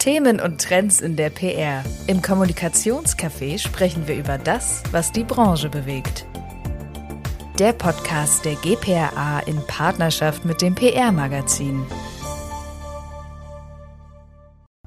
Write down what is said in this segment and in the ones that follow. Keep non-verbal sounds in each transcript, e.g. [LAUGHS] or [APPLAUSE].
Themen und Trends in der PR. Im Kommunikationscafé sprechen wir über das, was die Branche bewegt. Der Podcast der GPRA in Partnerschaft mit dem PR-Magazin.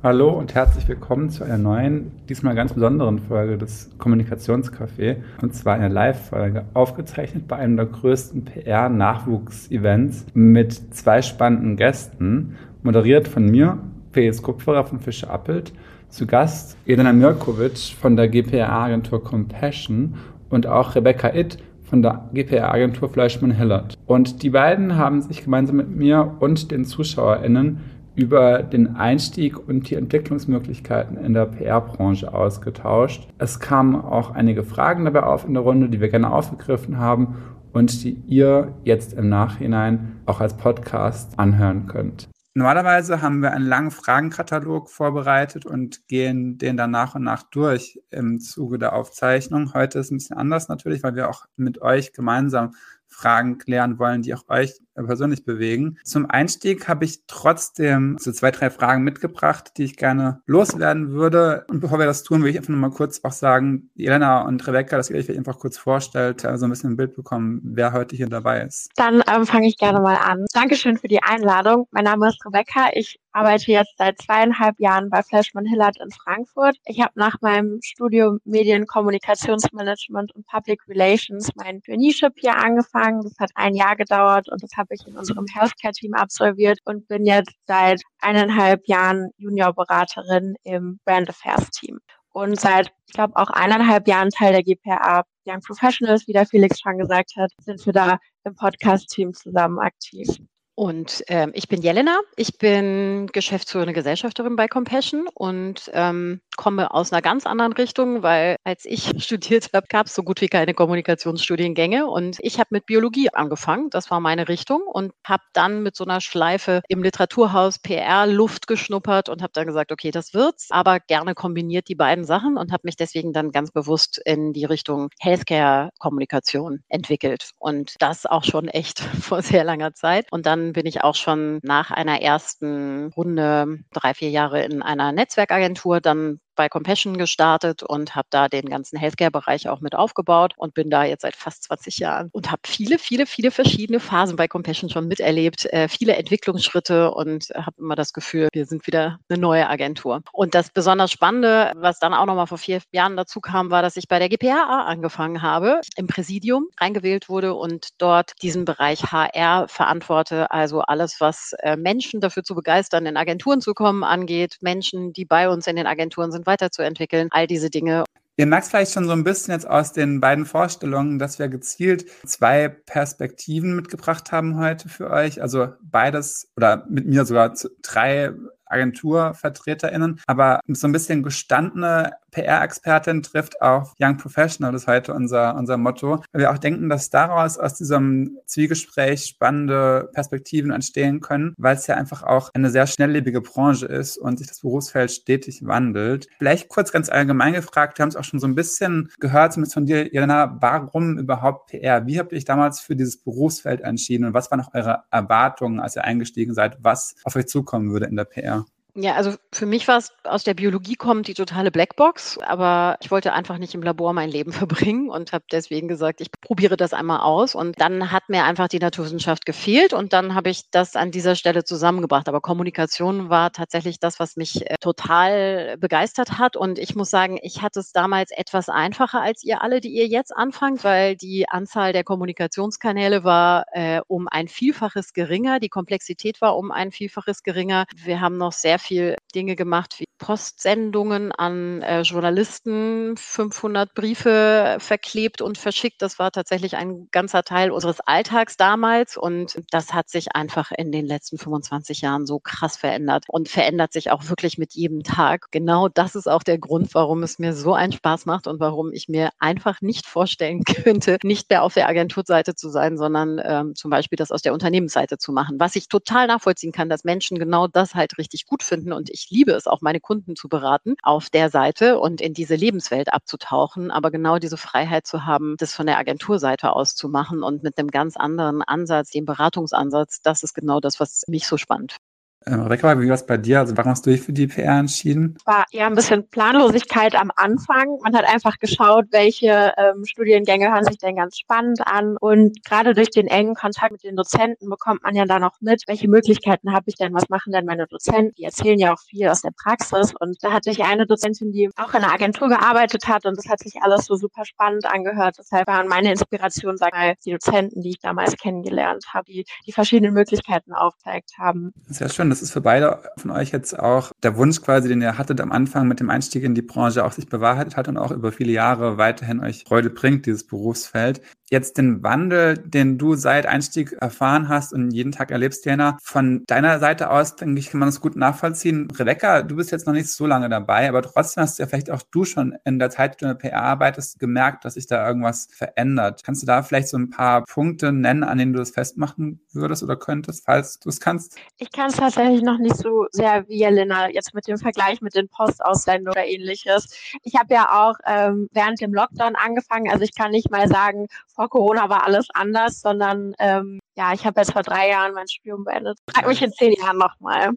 Hallo und herzlich willkommen zu einer neuen, diesmal ganz besonderen Folge des Kommunikationscafé. Und zwar eine Live-Folge, aufgezeichnet bei einem der größten PR-Nachwuchs-Events mit zwei spannenden Gästen, moderiert von mir, Felix Kupferer von Fischer Appelt. Zu Gast Elena Mirkovic von der GPR-Agentur Compassion und auch Rebecca Itt von der GPR-Agentur Fleischmann-Hillert. Und die beiden haben sich gemeinsam mit mir und den ZuschauerInnen über den Einstieg und die Entwicklungsmöglichkeiten in der PR-Branche ausgetauscht. Es kamen auch einige Fragen dabei auf in der Runde, die wir gerne aufgegriffen haben und die ihr jetzt im Nachhinein auch als Podcast anhören könnt. Normalerweise haben wir einen langen Fragenkatalog vorbereitet und gehen den dann nach und nach durch im Zuge der Aufzeichnung. Heute ist ein bisschen anders natürlich, weil wir auch mit euch gemeinsam Fragen klären wollen, die auch euch persönlich bewegen. Zum Einstieg habe ich trotzdem so zwei, drei Fragen mitgebracht, die ich gerne loswerden würde. Und bevor wir das tun, will ich einfach nochmal kurz auch sagen, Elena und Rebecca, dass ihr euch einfach kurz vorstellt, also ein bisschen ein Bild bekommen, wer heute hier dabei ist. Dann ähm, fange ich gerne mal an. Dankeschön für die Einladung. Mein Name ist Rebecca. Ich arbeite jetzt seit zweieinhalb Jahren bei Flashman Hillard in Frankfurt. Ich habe nach meinem Studium Medien, Kommunikationsmanagement und Public Relations mein Traineeship hier angefangen. Das hat ein Jahr gedauert und das hat habe ich in unserem Healthcare-Team absolviert und bin jetzt seit eineinhalb Jahren Juniorberaterin im Brand Affairs-Team. Und seit, ich glaube, auch eineinhalb Jahren Teil der GPA Young Professionals, wie der Felix schon gesagt hat, sind wir da im Podcast-Team zusammen aktiv. Und ähm, ich bin Jelena, ich bin geschäftsführende Gesellschafterin bei Compassion und ähm, komme aus einer ganz anderen Richtung, weil als ich [LAUGHS] studiert habe, gab es so gut wie keine Kommunikationsstudiengänge. Und ich habe mit Biologie angefangen, das war meine Richtung und habe dann mit so einer Schleife im Literaturhaus PR Luft geschnuppert und habe dann gesagt, okay, das wird's, aber gerne kombiniert die beiden Sachen und habe mich deswegen dann ganz bewusst in die Richtung Healthcare Kommunikation entwickelt. Und das auch schon echt [LAUGHS] vor sehr langer Zeit. Und dann bin ich auch schon nach einer ersten Runde drei, vier Jahre in einer Netzwerkagentur. Dann bei Compassion gestartet und habe da den ganzen Healthcare-Bereich auch mit aufgebaut und bin da jetzt seit fast 20 Jahren und habe viele, viele, viele verschiedene Phasen bei Compassion schon miterlebt, äh, viele Entwicklungsschritte und habe immer das Gefühl, wir sind wieder eine neue Agentur. Und das besonders Spannende, was dann auch nochmal vor vier Jahren dazu kam, war, dass ich bei der GPHA angefangen habe, im Präsidium reingewählt wurde und dort diesen Bereich HR verantworte, also alles, was äh, Menschen dafür zu begeistern, in Agenturen zu kommen angeht, Menschen, die bei uns in den Agenturen sind, weiterzuentwickeln, all diese Dinge. Ihr merkt vielleicht schon so ein bisschen jetzt aus den beiden Vorstellungen, dass wir gezielt zwei Perspektiven mitgebracht haben heute für euch. Also beides oder mit mir sogar drei AgenturvertreterInnen, aber so ein bisschen gestandene PR-Expertin trifft auf Young Professional, das ist heute unser, unser Motto, wir auch denken, dass daraus aus diesem Zwiegespräch spannende Perspektiven entstehen können, weil es ja einfach auch eine sehr schnelllebige Branche ist und sich das Berufsfeld stetig wandelt. Vielleicht kurz ganz allgemein gefragt, wir haben es auch schon so ein bisschen gehört, zumindest von dir, Jelena, warum überhaupt PR? Wie habt ihr euch damals für dieses Berufsfeld entschieden und was waren auch eure Erwartungen, als ihr eingestiegen seid, was auf euch zukommen würde in der PR? Ja, also für mich war es aus der Biologie kommt die totale Blackbox, aber ich wollte einfach nicht im Labor mein Leben [LAUGHS] verbringen und habe deswegen gesagt, ich probiere das einmal aus. Und dann hat mir einfach die Naturwissenschaft gefehlt und dann habe ich das an dieser Stelle zusammengebracht. Aber Kommunikation war tatsächlich das, was mich äh, total begeistert hat. Und ich muss sagen, ich hatte es damals etwas einfacher als ihr alle, die ihr jetzt anfangt, weil die Anzahl der Kommunikationskanäle war äh, um ein Vielfaches geringer, die Komplexität war um ein Vielfaches geringer. Wir haben noch sehr viel Dinge gemacht wie Postsendungen an äh, Journalisten, 500 Briefe verklebt und verschickt. Das war tatsächlich ein ganzer Teil unseres Alltags damals und das hat sich einfach in den letzten 25 Jahren so krass verändert und verändert sich auch wirklich mit jedem Tag. Genau das ist auch der Grund, warum es mir so einen Spaß macht und warum ich mir einfach nicht vorstellen [LAUGHS] könnte, nicht mehr auf der Agenturseite zu sein, sondern ähm, zum Beispiel das aus der Unternehmensseite zu machen. Was ich total nachvollziehen kann, dass Menschen genau das halt richtig gut finden und ich liebe es auch, meine Kunden zu beraten auf der Seite und in diese Lebenswelt abzutauchen. Aber genau diese Freiheit zu haben, das von der Agenturseite aus zu machen und mit einem ganz anderen Ansatz, dem Beratungsansatz, das ist genau das, was mich so spannend Ähm, Rebecca, wie war es bei dir? Also warum hast du dich für die PR entschieden? War ja ein bisschen Planlosigkeit am Anfang. Man hat einfach geschaut, welche ähm, Studiengänge hören sich denn ganz spannend an. Und gerade durch den engen Kontakt mit den Dozenten bekommt man ja dann auch mit, welche Möglichkeiten habe ich denn, was machen denn meine Dozenten? Die erzählen ja auch viel aus der Praxis. Und da hatte ich eine Dozentin, die auch in einer Agentur gearbeitet hat und das hat sich alles so super spannend angehört. Deshalb waren meine Inspiration, sag mal, die Dozenten, die ich damals kennengelernt habe, die die verschiedenen Möglichkeiten aufgezeigt haben. Sehr schön. Das ist für beide von euch jetzt auch der Wunsch quasi, den ihr hattet am Anfang mit dem Einstieg in die Branche, auch sich bewahrheitet hat und auch über viele Jahre weiterhin euch Freude bringt, dieses Berufsfeld jetzt den Wandel, den du seit Einstieg erfahren hast und jeden Tag erlebst, Jana, von deiner Seite aus, denke ich, kann man das gut nachvollziehen. Rebecca, du bist jetzt noch nicht so lange dabei, aber trotzdem hast du ja vielleicht auch du schon in der Zeit, die du in der PR arbeitest, gemerkt, dass sich da irgendwas verändert. Kannst du da vielleicht so ein paar Punkte nennen, an denen du das festmachen würdest oder könntest, falls du es kannst? Ich kann es tatsächlich noch nicht so sehr wie Jelena, jetzt mit dem Vergleich mit den Postaussendungen oder ähnliches. Ich habe ja auch ähm, während dem Lockdown angefangen, also ich kann nicht mal sagen, vor Corona war alles anders, sondern ähm, ja, ich habe jetzt vor drei Jahren mein Studium beendet. Frag mich in zehn Jahren nochmal.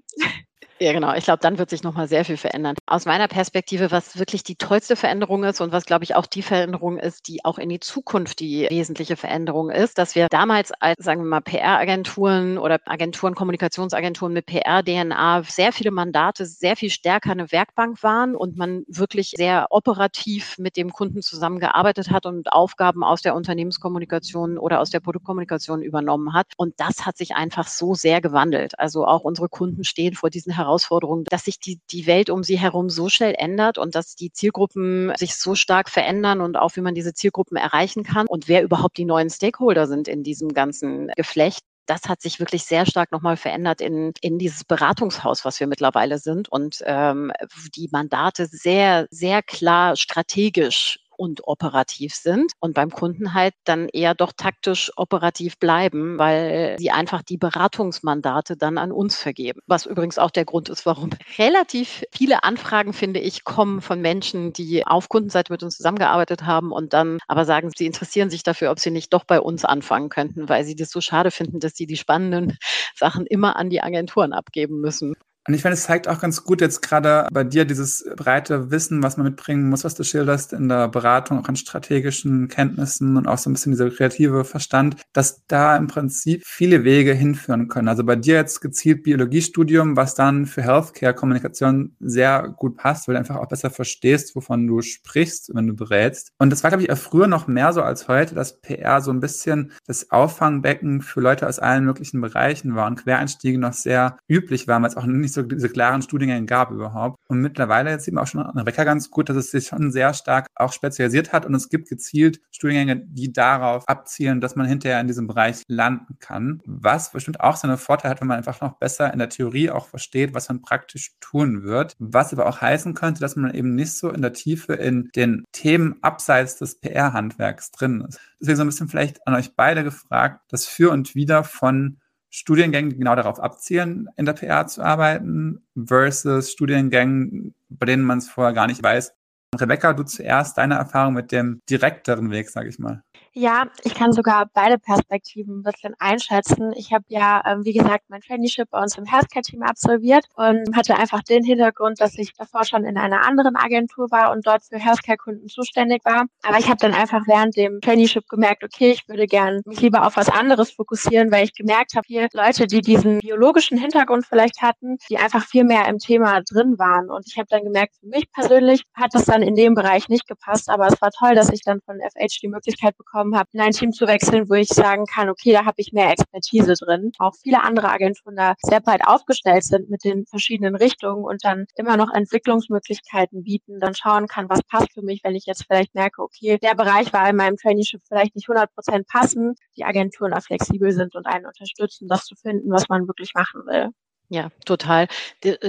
Ja, genau. Ich glaube, dann wird sich nochmal sehr viel verändern. Aus meiner Perspektive, was wirklich die tollste Veränderung ist und was, glaube ich, auch die Veränderung ist, die auch in die Zukunft die wesentliche Veränderung ist, dass wir damals als, sagen wir mal, PR-Agenturen oder Agenturen, Kommunikationsagenturen mit PR-DNA sehr viele Mandate, sehr viel stärker eine Werkbank waren und man wirklich sehr operativ mit dem Kunden zusammengearbeitet hat und Aufgaben aus der Unternehmenskommunikation oder aus der Produktkommunikation übernommen hat. Und das hat sich einfach so sehr gewandelt. Also auch unsere Kunden stehen vor diesen Herausforderungen Herausforderung, dass sich die, die Welt um sie herum so schnell ändert und dass die Zielgruppen sich so stark verändern und auch wie man diese Zielgruppen erreichen kann und wer überhaupt die neuen Stakeholder sind in diesem ganzen Geflecht. Das hat sich wirklich sehr stark nochmal verändert in, in dieses Beratungshaus, was wir mittlerweile sind und ähm, die Mandate sehr, sehr klar strategisch und operativ sind und beim Kunden halt dann eher doch taktisch operativ bleiben, weil sie einfach die Beratungsmandate dann an uns vergeben. Was übrigens auch der Grund ist, warum [LAUGHS] relativ viele Anfragen, finde ich, kommen von Menschen, die auf Kundenseite mit uns zusammengearbeitet haben und dann aber sagen, sie interessieren sich dafür, ob sie nicht doch bei uns anfangen könnten, weil sie das so schade finden, dass sie die spannenden [LAUGHS] Sachen immer an die Agenturen abgeben müssen. Und ich finde, es zeigt auch ganz gut jetzt gerade bei dir dieses breite Wissen, was man mitbringen muss, was du schilderst in der Beratung, auch an strategischen Kenntnissen und auch so ein bisschen dieser kreative Verstand, dass da im Prinzip viele Wege hinführen können. Also bei dir jetzt gezielt Biologiestudium, was dann für Healthcare-Kommunikation sehr gut passt, weil du einfach auch besser verstehst, wovon du sprichst, wenn du berätst. Und das war, glaube ich, auch früher noch mehr so als heute, dass PR so ein bisschen das Auffangbecken für Leute aus allen möglichen Bereichen war und Quereinstiege noch sehr üblich waren, weil es auch nicht diese klaren Studiengänge gab überhaupt. Und mittlerweile jetzt eben auch schon an Rebecca ganz gut, dass es sich schon sehr stark auch spezialisiert hat und es gibt gezielt Studiengänge, die darauf abzielen, dass man hinterher in diesem Bereich landen kann. Was bestimmt auch seine Vorteile hat, wenn man einfach noch besser in der Theorie auch versteht, was man praktisch tun wird. Was aber auch heißen könnte, dass man eben nicht so in der Tiefe in den Themen abseits des PR-Handwerks drin ist. Deswegen so ein bisschen vielleicht an euch beide gefragt, das Für und Wider von Studiengängen, die genau darauf abzielen, in der PR zu arbeiten, versus Studiengängen, bei denen man es vorher gar nicht weiß. Rebecca, du zuerst deine Erfahrung mit dem direkteren Weg, sage ich mal. Ja, ich kann sogar beide Perspektiven ein bisschen einschätzen. Ich habe ja, ähm, wie gesagt, mein Traineeship bei uns im Healthcare-Team absolviert und hatte einfach den Hintergrund, dass ich davor schon in einer anderen Agentur war und dort für Healthcare-Kunden zuständig war. Aber ich habe dann einfach während dem Traineeship gemerkt, okay, ich würde gern mich lieber auf was anderes fokussieren, weil ich gemerkt habe, hier Leute, die diesen biologischen Hintergrund vielleicht hatten, die einfach viel mehr im Thema drin waren. Und ich habe dann gemerkt, für mich persönlich hat das dann in dem Bereich nicht gepasst, aber es war toll, dass ich dann von FH die Möglichkeit bekommen bekommen habe, in ein Team zu wechseln, wo ich sagen kann, okay, da habe ich mehr Expertise drin. Auch viele andere Agenturen da sehr breit aufgestellt sind mit den verschiedenen Richtungen und dann immer noch Entwicklungsmöglichkeiten bieten, dann schauen kann, was passt für mich, wenn ich jetzt vielleicht merke, okay, der Bereich war in meinem Traineeship vielleicht nicht 100 Prozent passend, die Agenturen da flexibel sind und einen unterstützen, das zu finden, was man wirklich machen will. Ja, total.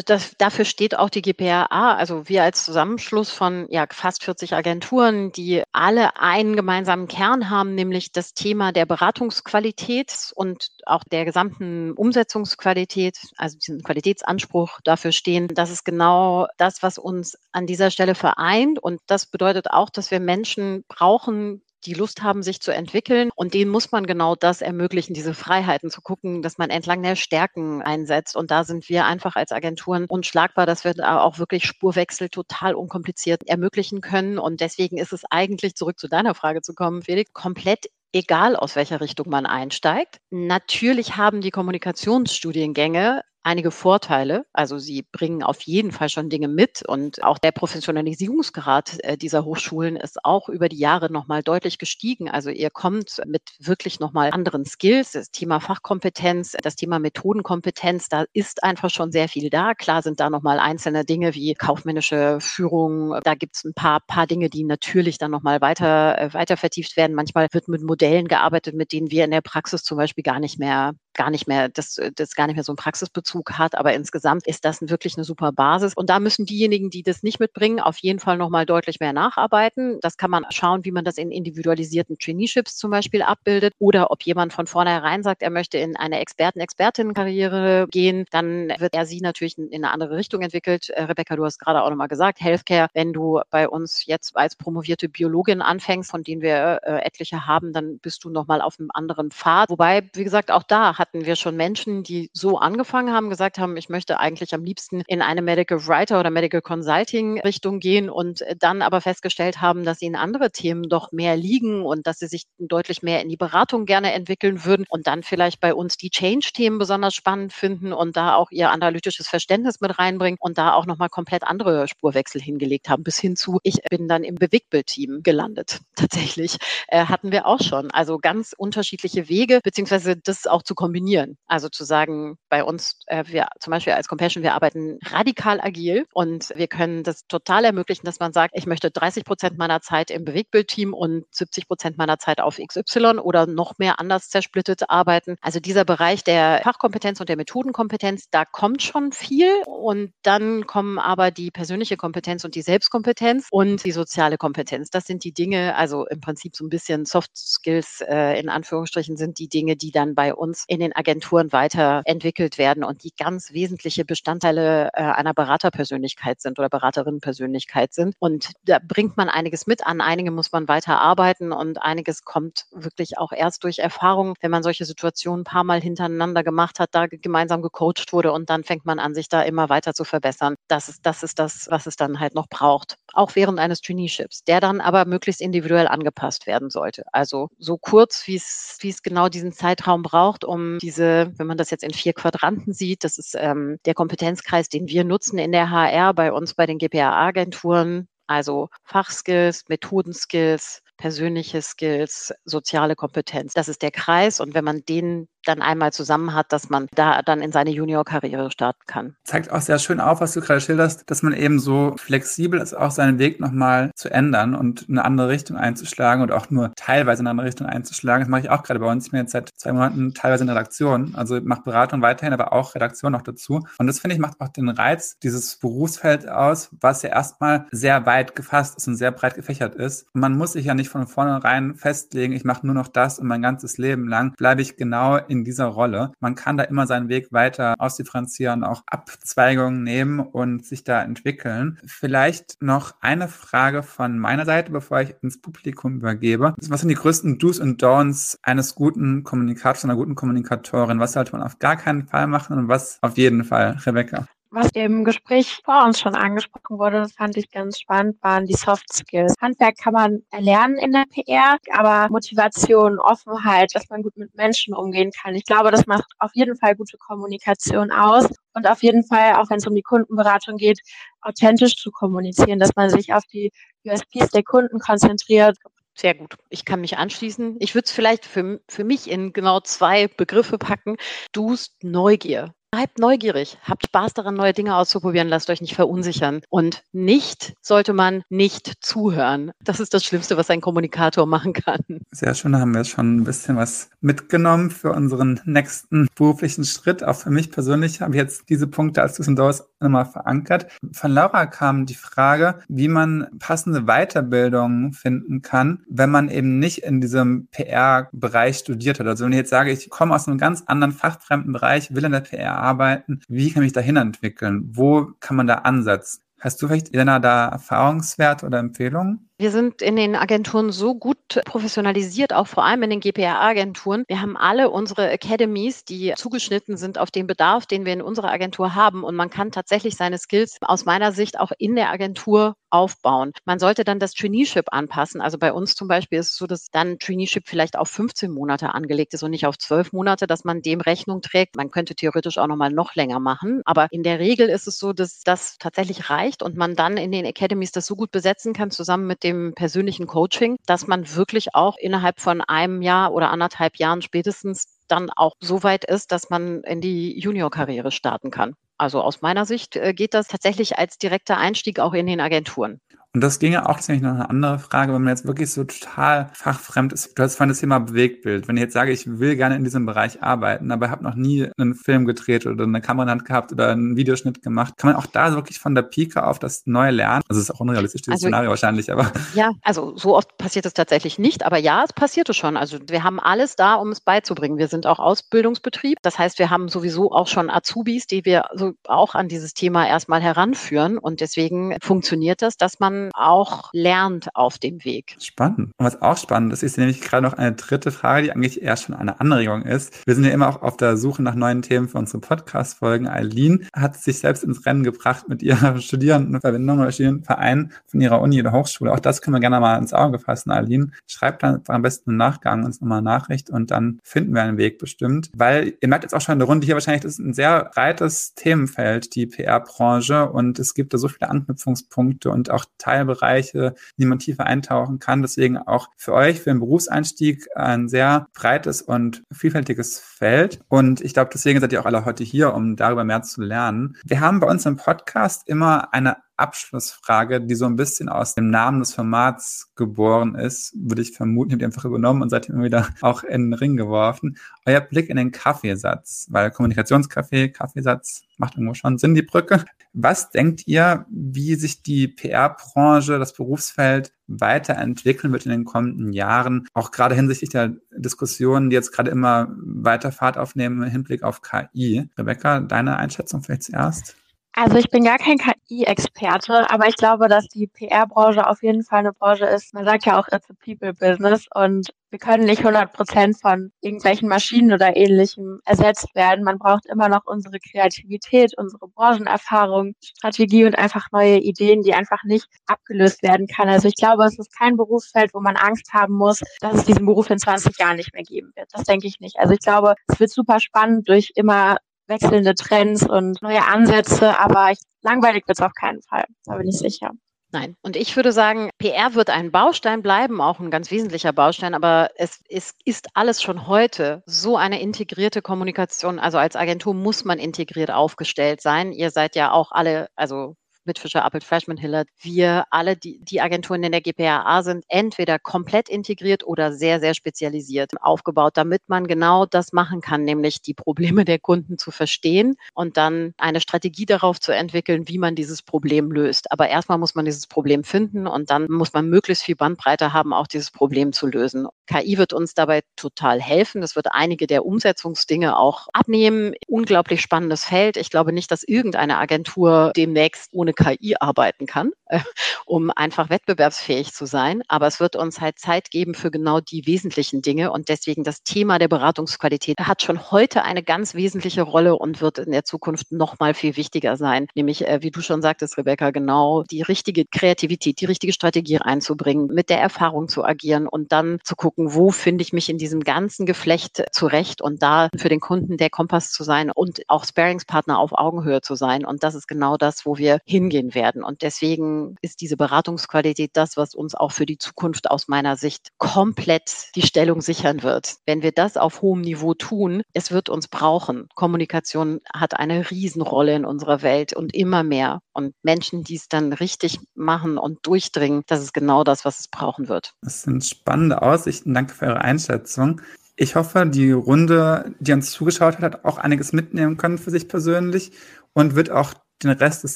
Das, dafür steht auch die GPRA, also wir als Zusammenschluss von ja, fast 40 Agenturen, die alle einen gemeinsamen Kern haben, nämlich das Thema der Beratungsqualität und auch der gesamten Umsetzungsqualität, also diesen Qualitätsanspruch dafür stehen. Das ist genau das, was uns an dieser Stelle vereint. Und das bedeutet auch, dass wir Menschen brauchen, die Lust haben, sich zu entwickeln. Und denen muss man genau das ermöglichen, diese Freiheiten zu gucken, dass man entlang der Stärken einsetzt. Und da sind wir einfach als Agenturen unschlagbar, dass wir da auch wirklich Spurwechsel total unkompliziert ermöglichen können. Und deswegen ist es eigentlich, zurück zu deiner Frage zu kommen, Felix, komplett egal aus welcher Richtung man einsteigt. Natürlich haben die Kommunikationsstudiengänge einige Vorteile. Also sie bringen auf jeden Fall schon Dinge mit und auch der Professionalisierungsgrad äh, dieser Hochschulen ist auch über die Jahre nochmal deutlich gestiegen. Also ihr kommt mit wirklich nochmal anderen Skills, das Thema Fachkompetenz, das Thema Methodenkompetenz, da ist einfach schon sehr viel da. Klar sind da nochmal einzelne Dinge wie kaufmännische Führung. Da gibt es ein paar, paar Dinge, die natürlich dann nochmal weiter, äh, weiter vertieft werden. Manchmal wird mit Modellen gearbeitet, mit denen wir in der Praxis zum Beispiel gar nicht mehr gar nicht mehr, das, das gar nicht mehr so einen Praxisbezug hat. Aber insgesamt ist das wirklich eine super Basis. Und da müssen diejenigen, die das nicht mitbringen, auf jeden Fall nochmal deutlich mehr nacharbeiten. Das kann man schauen, wie man das in individualisierten Traineeships zum Beispiel abbildet. Oder ob jemand von vornherein sagt, er möchte in eine Experten-Expertinnen-Karriere gehen, dann wird er sie natürlich in eine andere Richtung entwickelt. Äh, Rebecca, du hast gerade auch nochmal gesagt, Healthcare, wenn du bei uns jetzt als promovierte Biologin anfängst, von denen wir äh, etliche haben, dann bist du nochmal auf einem anderen Pfad. Wobei, wie gesagt, auch da hat hatten wir schon Menschen, die so angefangen haben, gesagt haben, ich möchte eigentlich am liebsten in eine Medical Writer oder Medical Consulting Richtung gehen und dann aber festgestellt haben, dass ihnen andere Themen doch mehr liegen und dass sie sich deutlich mehr in die Beratung gerne entwickeln würden und dann vielleicht bei uns die Change-Themen besonders spannend finden und da auch ihr analytisches Verständnis mit reinbringen und da auch nochmal komplett andere Spurwechsel hingelegt haben, bis hin zu, ich bin dann im Bewegtbild-Team gelandet. [LAUGHS] Tatsächlich äh, hatten wir auch schon. Also ganz unterschiedliche Wege, beziehungsweise das auch zu kombinieren kombinieren. Also zu sagen, bei uns, äh, wir zum Beispiel als Compassion, wir arbeiten radikal agil und wir können das total ermöglichen, dass man sagt, ich möchte 30 Prozent meiner Zeit im Bewegbildteam und 70 Prozent meiner Zeit auf XY oder noch mehr anders zersplittet arbeiten. Also dieser Bereich der Fachkompetenz und der Methodenkompetenz, da kommt schon viel und dann kommen aber die persönliche Kompetenz und die Selbstkompetenz und die soziale Kompetenz. Das sind die Dinge, also im Prinzip so ein bisschen Soft Skills äh, in Anführungsstrichen sind die Dinge, die dann bei uns in den den Agenturen weiterentwickelt werden und die ganz wesentliche Bestandteile äh, einer Beraterpersönlichkeit sind oder Beraterinnenpersönlichkeit sind. Und da bringt man einiges mit an, einige muss man weiter arbeiten und einiges kommt wirklich auch erst durch Erfahrung, wenn man solche Situationen ein paar Mal hintereinander gemacht hat, da gemeinsam gecoacht wurde und dann fängt man an, sich da immer weiter zu verbessern. Das ist, das ist das, was es dann halt noch braucht. Auch während eines Traineeships, der dann aber möglichst individuell angepasst werden sollte. Also so kurz, wie es genau diesen Zeitraum braucht, um diese, wenn man das jetzt in vier Quadranten sieht, das ist ähm, der Kompetenzkreis, den wir nutzen in der HR bei uns bei den GPA-Agenturen. Also Fachskills, Methodenskills, persönliche Skills, soziale Kompetenz. Das ist der Kreis. Und wenn man den dann einmal zusammen hat, dass man da dann in seine Junior-Karriere starten kann. Zeigt auch sehr schön auf, was du gerade schilderst, dass man eben so flexibel ist, auch seinen Weg nochmal zu ändern und eine andere Richtung einzuschlagen und auch nur teilweise in eine andere Richtung einzuschlagen. Das mache ich auch gerade bei uns. Ich bin jetzt seit zwei Monaten teilweise in Redaktion. Also mache Beratung weiterhin, aber auch Redaktion noch dazu. Und das finde ich macht auch den Reiz dieses Berufsfeld aus, was ja erstmal sehr weit gefasst ist und sehr breit gefächert ist. Und man muss sich ja nicht von vornherein festlegen, ich mache nur noch das und mein ganzes Leben lang bleibe ich genau in in dieser Rolle. Man kann da immer seinen Weg weiter ausdifferenzieren, auch Abzweigungen nehmen und sich da entwickeln. Vielleicht noch eine Frage von meiner Seite, bevor ich ins Publikum übergebe. Was sind die größten Do's und Don'ts eines guten Kommunikators, einer guten Kommunikatorin? Was sollte man auf gar keinen Fall machen und was auf jeden Fall, Rebecca? Was im Gespräch vor uns schon angesprochen wurde, das fand ich ganz spannend, waren die Soft Skills. Handwerk kann man erlernen in der PR, aber Motivation, Offenheit, dass man gut mit Menschen umgehen kann. Ich glaube, das macht auf jeden Fall gute Kommunikation aus und auf jeden Fall, auch wenn es um die Kundenberatung geht, authentisch zu kommunizieren, dass man sich auf die USPs der Kunden konzentriert, sehr gut. Ich kann mich anschließen. Ich würde es vielleicht für, für mich in genau zwei Begriffe packen. Dust Neugier. Bleibt neugierig, habt Spaß daran, neue Dinge auszuprobieren, lasst euch nicht verunsichern. Und nicht sollte man nicht zuhören. Das ist das Schlimmste, was ein Kommunikator machen kann. Sehr schön, da haben wir schon ein bisschen was mitgenommen für unseren nächsten beruflichen Schritt. Auch für mich persönlich habe ich jetzt diese Punkte als Düsseldorf nochmal verankert. Von Laura kam die Frage, wie man passende Weiterbildung finden kann, wenn man eben nicht in diesem PR-Bereich studiert hat. Also wenn ich jetzt sage, ich komme aus einem ganz anderen fachfremden Bereich, will in der PR arbeiten. Wie kann ich dahin entwickeln? Wo kann man da ansetzen? Hast du vielleicht, Elena, da Erfahrungswert oder Empfehlungen? Wir sind in den Agenturen so gut professionalisiert, auch vor allem in den GPR-Agenturen. Wir haben alle unsere Academies, die zugeschnitten sind auf den Bedarf, den wir in unserer Agentur haben. Und man kann tatsächlich seine Skills aus meiner Sicht auch in der Agentur aufbauen. Man sollte dann das Traineeship anpassen. Also bei uns zum Beispiel ist es so, dass dann Traineeship vielleicht auf 15 Monate angelegt ist und nicht auf 12 Monate, dass man dem Rechnung trägt. Man könnte theoretisch auch nochmal noch länger machen. Aber in der Regel ist es so, dass das tatsächlich reicht und man dann in den Academies das so gut besetzen kann, zusammen mit dem persönlichen Coaching, dass man wirklich auch innerhalb von einem Jahr oder anderthalb Jahren spätestens dann auch so weit ist, dass man in die Junior-Karriere starten kann. Also aus meiner Sicht äh, geht das tatsächlich als direkter Einstieg auch in den Agenturen. Und das ginge auch ziemlich noch eine andere Frage, wenn man jetzt wirklich so total fachfremd ist. Du hast vorhin das Thema Bewegtbild. Wenn ich jetzt sage, ich will gerne in diesem Bereich arbeiten, aber habe noch nie einen Film gedreht oder eine Kamera in der Hand gehabt oder einen Videoschnitt gemacht, kann man auch da wirklich von der Pike auf das Neue lernen? Also es ist auch unrealistisch, dieses also, Szenario wahrscheinlich, aber. Ja, also so oft passiert es tatsächlich nicht, aber ja, es passierte schon. Also wir haben alles da, um es beizubringen. Wir sind auch Ausbildungsbetrieb. Das heißt, wir haben sowieso auch schon Azubis, die wir so auch an dieses Thema erstmal heranführen. Und deswegen funktioniert das, dass man auch lernt auf dem Weg. Spannend. Und was auch spannend ist, ist nämlich gerade noch eine dritte Frage, die eigentlich eher schon eine Anregung ist. Wir sind ja immer auch auf der Suche nach neuen Themen für unsere Podcast-Folgen. Eileen hat sich selbst ins Rennen gebracht mit ihrer [LAUGHS] Studierendenverbindung oder Studierendenverein von ihrer Uni oder Hochschule. Auch das können wir gerne mal ins Auge fassen, Eileen. Schreibt dann am besten im Nachgang uns nochmal Nachricht und dann finden wir einen Weg bestimmt. Weil ihr merkt jetzt auch schon in der Runde hier wahrscheinlich, das ist ein sehr breites Themenfeld, die PR-Branche und es gibt da so viele Anknüpfungspunkte und auch Teil Teilbereiche, in die man tiefer eintauchen kann. Deswegen auch für euch, für den Berufseinstieg ein sehr breites und vielfältiges Feld. Und ich glaube, deswegen seid ihr auch alle heute hier, um darüber mehr zu lernen. Wir haben bei uns im Podcast immer eine Abschlussfrage, die so ein bisschen aus dem Namen des Formats geboren ist, würde ich vermuten, habt ihr einfach übernommen und seitdem immer wieder auch in den Ring geworfen. Euer Blick in den Kaffeesatz, weil Kommunikationskaffee, Kaffeesatz macht irgendwo schon Sinn, die Brücke. Was denkt ihr, wie sich die PR-Branche, das Berufsfeld weiterentwickeln wird in den kommenden Jahren, auch gerade hinsichtlich der Diskussionen, die jetzt gerade immer weiter Fahrt aufnehmen im Hinblick auf KI? Rebecca, deine Einschätzung vielleicht zuerst? Also ich bin gar kein KI-Experte, aber ich glaube, dass die PR-Branche auf jeden Fall eine Branche ist. Man sagt ja auch, it's a people business und wir können nicht 100 Prozent von irgendwelchen Maschinen oder ähnlichem ersetzt werden. Man braucht immer noch unsere Kreativität, unsere Branchenerfahrung, Strategie und einfach neue Ideen, die einfach nicht abgelöst werden kann. Also ich glaube, es ist kein Berufsfeld, wo man Angst haben muss, dass es diesen Beruf in 20 Jahren nicht mehr geben wird. Das denke ich nicht. Also ich glaube, es wird super spannend durch immer wechselnde Trends und neue Ansätze, aber ich, langweilig wird es auf keinen Fall. Da bin ich sicher. Nein. Und ich würde sagen, PR wird ein Baustein bleiben, auch ein ganz wesentlicher Baustein, aber es, es ist alles schon heute so eine integrierte Kommunikation. Also als Agentur muss man integriert aufgestellt sein. Ihr seid ja auch alle, also mit Fischer, Appelt, Freshman Hillard, wir alle, die, die Agenturen in der GPAA sind, entweder komplett integriert oder sehr, sehr spezialisiert aufgebaut, damit man genau das machen kann, nämlich die Probleme der Kunden zu verstehen und dann eine Strategie darauf zu entwickeln, wie man dieses Problem löst. Aber erstmal muss man dieses Problem finden und dann muss man möglichst viel Bandbreite haben, auch dieses Problem zu lösen. KI wird uns dabei total helfen. Das wird einige der Umsetzungsdinge auch abnehmen. Unglaublich spannendes Feld. Ich glaube nicht, dass irgendeine Agentur demnächst ohne KI arbeiten kann, äh, um einfach wettbewerbsfähig zu sein. Aber es wird uns halt Zeit geben für genau die wesentlichen Dinge. Und deswegen das Thema der Beratungsqualität hat schon heute eine ganz wesentliche Rolle und wird in der Zukunft noch mal viel wichtiger sein. Nämlich, äh, wie du schon sagtest, Rebecca, genau die richtige Kreativität, die richtige Strategie reinzubringen, mit der Erfahrung zu agieren und dann zu gucken, wo finde ich mich in diesem ganzen Geflecht zurecht und da für den Kunden der Kompass zu sein und auch Sparingspartner auf Augenhöhe zu sein. Und das ist genau das, wo wir hin hingehen werden. Und deswegen ist diese Beratungsqualität das, was uns auch für die Zukunft aus meiner Sicht komplett die Stellung sichern wird. Wenn wir das auf hohem Niveau tun, es wird uns brauchen. Kommunikation hat eine Riesenrolle in unserer Welt und immer mehr. Und Menschen, die es dann richtig machen und durchdringen, das ist genau das, was es brauchen wird. Das sind spannende Aussichten. Danke für eure Einschätzung. Ich hoffe, die Runde, die uns zugeschaut hat, hat auch einiges mitnehmen können für sich persönlich und wird auch den Rest des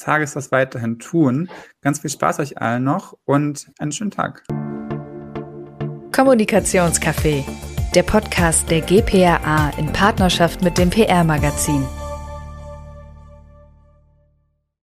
Tages das weiterhin tun. Ganz viel Spaß euch allen noch und einen schönen Tag. Kommunikationscafé, der Podcast der GPRA in Partnerschaft mit dem PR-Magazin.